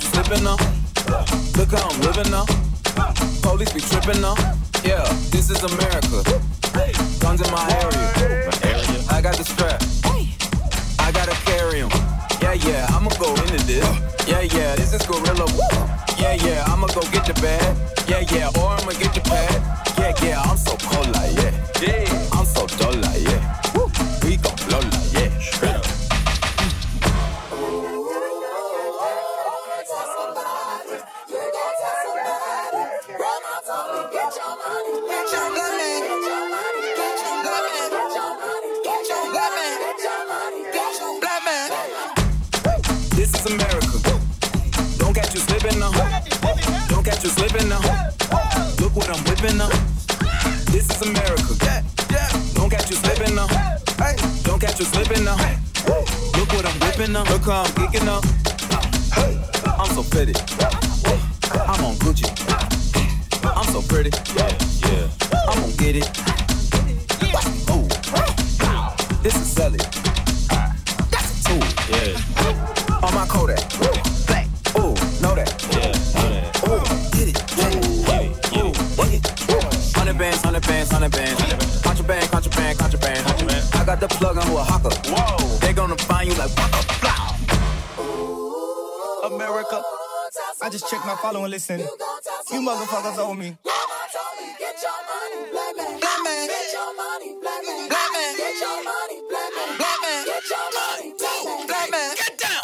Slipping now. Look how I'm living now. Police be tripping now. Yeah, this is America. Guns in my area. I got the strap. I gotta carry 'em. Yeah, yeah, I'ma go into this. Yeah, yeah, this is gorilla. Yeah, yeah, I'ma go get the bag. Yeah, yeah, or I'ma get the pad. Yeah, yeah, I'm so cold like yeah. Yeah, I'm Don't catch you slipping now. Look what I'm whipping up. Look how I'm geeking up. I'm so pretty. just check my follow and listen. You, you motherfuckers owe me. Get down.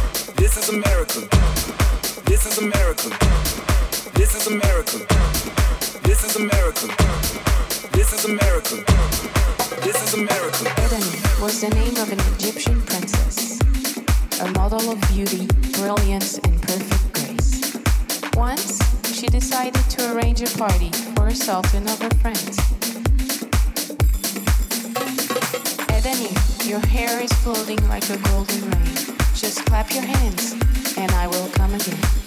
This is America. This is America. This is America. This is America. This is America. This is was the name of an Egyptian princess, a model of beauty, brilliance, and perfect grace. Once, she decided to arrange a party for herself and of her friends. Edeni, your hair is floating like a golden rain. Just clap your hands, and I will come again.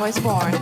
How is born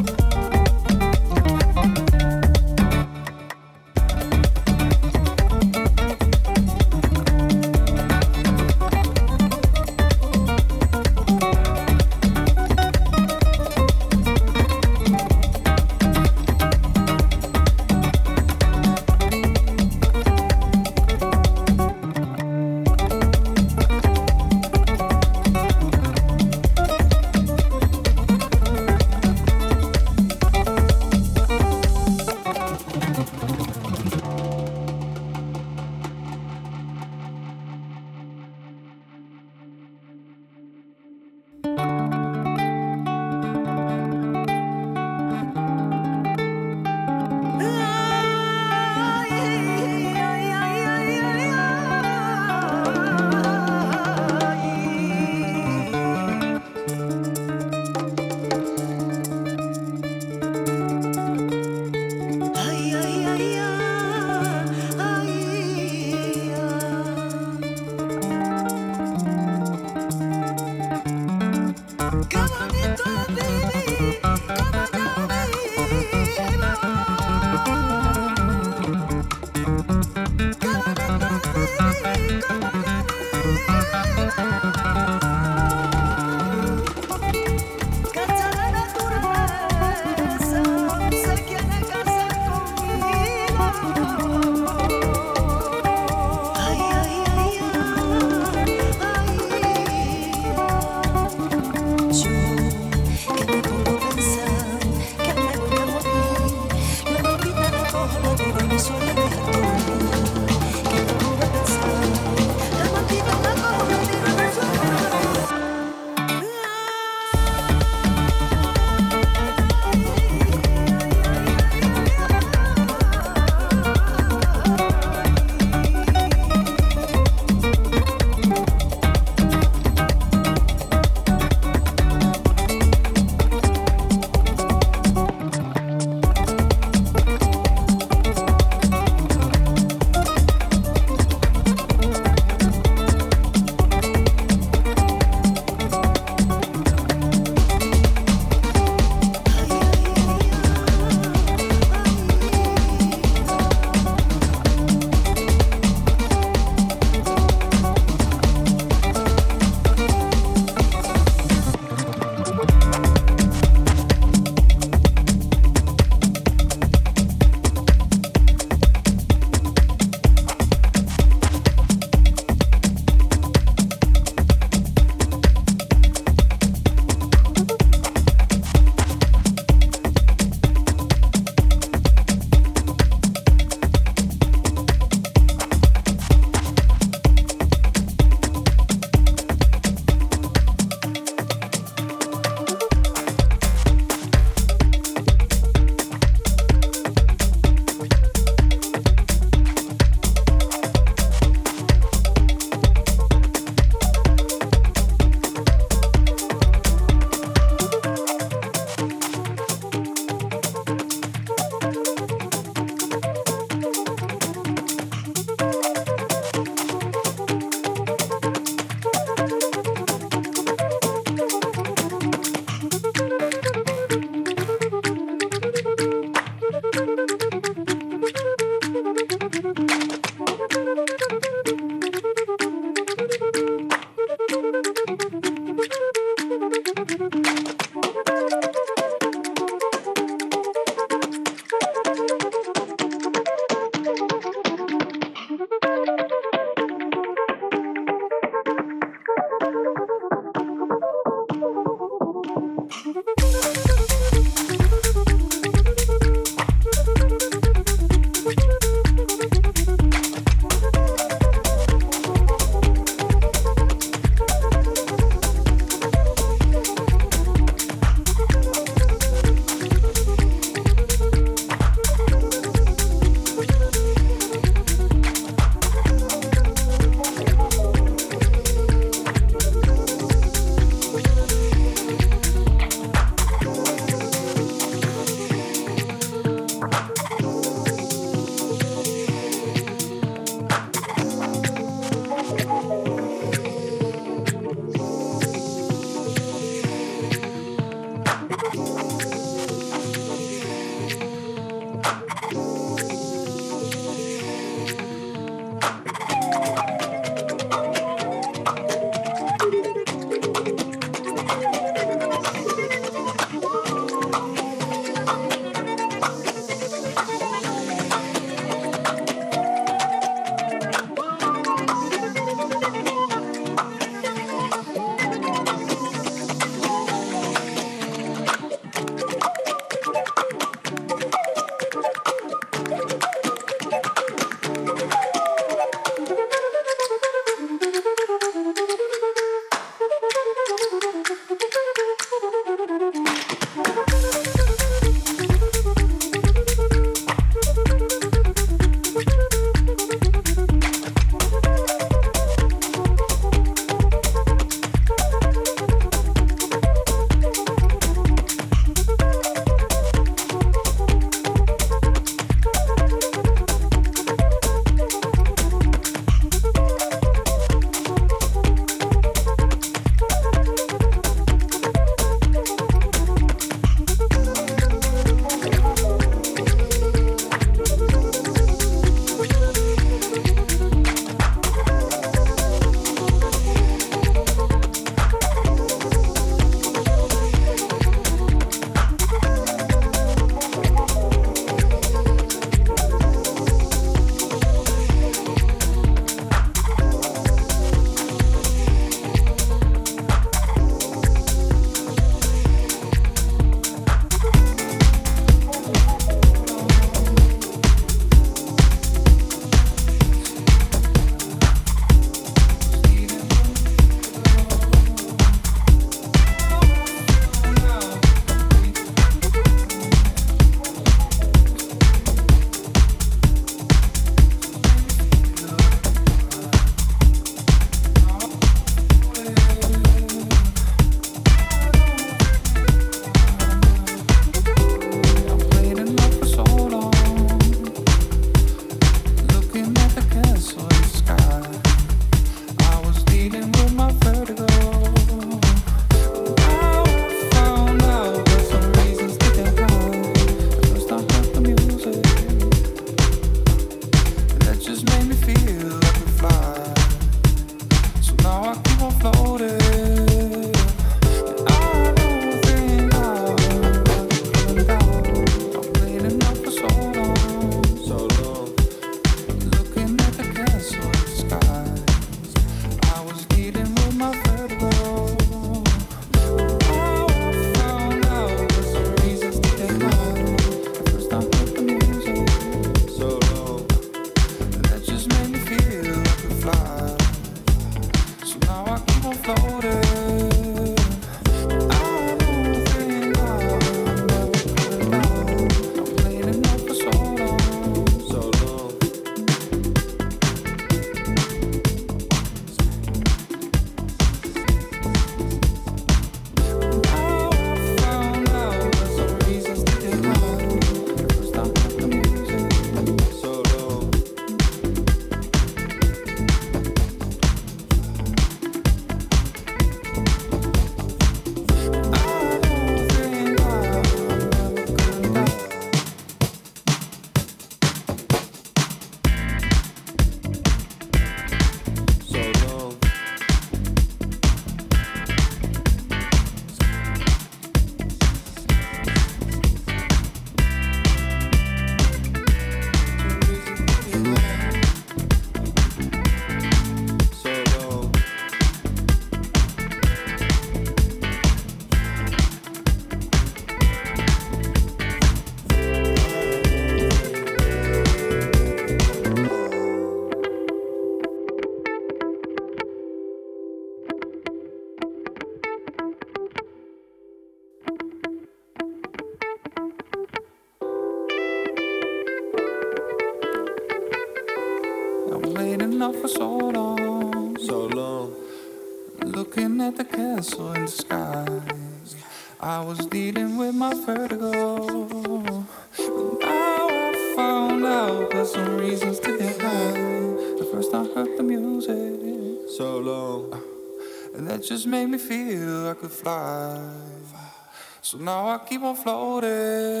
So now I keep on floating.